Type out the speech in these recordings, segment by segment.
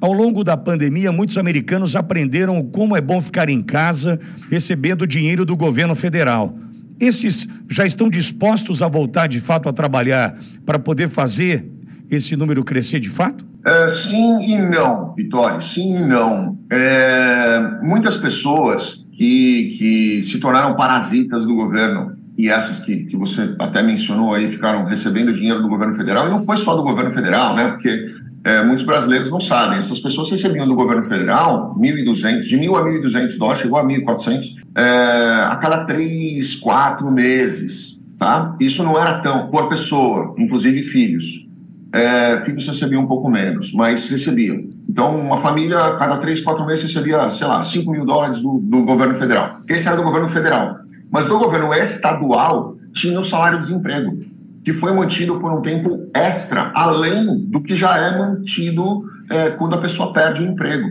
Ao longo da pandemia, muitos americanos aprenderam como é bom ficar em casa recebendo dinheiro do governo federal. Esses já estão dispostos a voltar de fato a trabalhar para poder fazer esse número crescer de fato? É, sim e não, Vitória, sim e não. É, muitas pessoas que, que se tornaram parasitas do governo, e essas que, que você até mencionou aí, ficaram recebendo dinheiro do governo federal, e não foi só do governo federal, né? Porque é, muitos brasileiros não sabem. Essas pessoas recebiam do governo federal 1.200, de 1.000 a 1.200 dólares, chegou a 1.400 é, a cada três, quatro meses. Tá? Isso não era tão por pessoa, inclusive filhos. É, filhos recebiam um pouco menos, mas recebiam. Então, uma família, a cada três, quatro meses, recebia, sei lá, 5 mil dólares do, do governo federal. Esse era do governo federal. Mas do governo estadual, tinha o salário-desemprego que foi mantido por um tempo extra, além do que já é mantido é, quando a pessoa perde o emprego.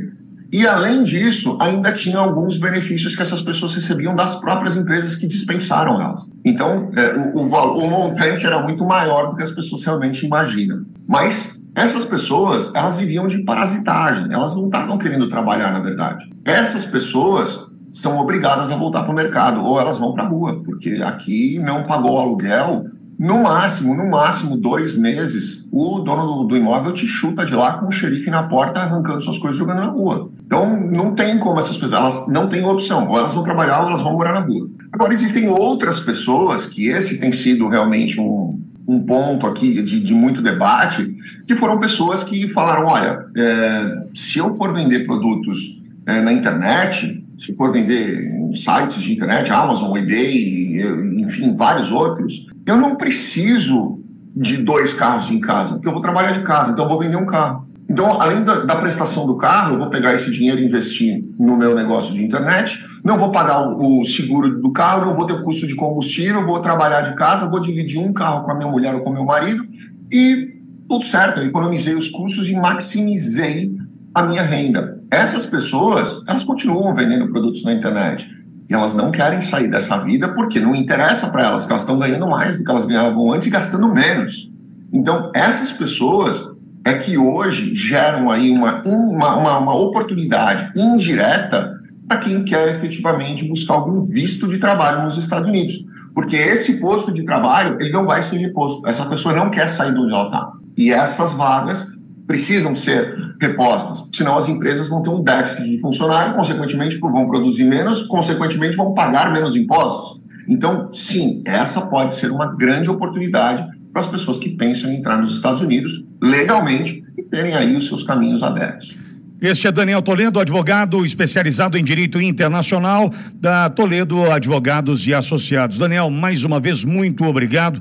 E, além disso, ainda tinha alguns benefícios que essas pessoas recebiam das próprias empresas que dispensaram elas. Então, é, o, o, o montante era muito maior do que as pessoas realmente imaginam. Mas essas pessoas, elas viviam de parasitagem, elas não estavam querendo trabalhar, na verdade. Essas pessoas são obrigadas a voltar para o mercado, ou elas vão para a rua, porque aqui não pagou aluguel, no máximo, no máximo, dois meses, o dono do, do, imóvel te chuta de lá com o xerife na porta, arrancando suas coisas jogando na rua. Então, não tem como essas pessoas, elas não têm opção. Ou elas vão trabalhar ou elas vão morar na rua. Agora, existem outras pessoas, que esse tem sido realmente um, um ponto aqui de, de muito debate, que foram pessoas que falaram: olha, é, se eu for vender produtos é, na internet, se for vender em sites de internet, Amazon, eBay, enfim, vários outros, eu não preciso de dois carros em casa, porque eu vou trabalhar de casa, então eu vou vender um carro. Então, além da, da, prestação do carro, eu vou pegar esse dinheiro e investir no meu negócio de internet, não vou pagar o, o seguro do carro, não vou ter custo de combustível, vou trabalhar de casa, vou dividir um carro com a minha mulher ou com o meu marido e tudo certo, eu economizei os custos e maximizei a minha renda. Essas pessoas, elas continuam vendendo produtos na internet. E elas não querem sair dessa vida porque não interessa para elas, que elas estão ganhando mais do que elas ganhavam antes e gastando menos. Então, essas pessoas é que hoje geram aí uma, uma, uma, uma oportunidade indireta para quem quer efetivamente buscar algum visto de trabalho nos Estados Unidos. Porque esse posto de trabalho, ele não vai ser reposto. Essa pessoa não quer sair de onde ela está. E essas vagas precisam ser repostas, senão as empresas vão ter um déficit de funcionário, consequentemente vão produzir menos, consequentemente vão pagar menos impostos. Então, sim, essa pode ser uma grande oportunidade para as pessoas que pensam em entrar nos Estados Unidos legalmente e terem aí os seus caminhos abertos. Este é Daniel Toledo, advogado especializado em direito internacional da Toledo Advogados e Associados. Daniel, mais uma vez, muito obrigado.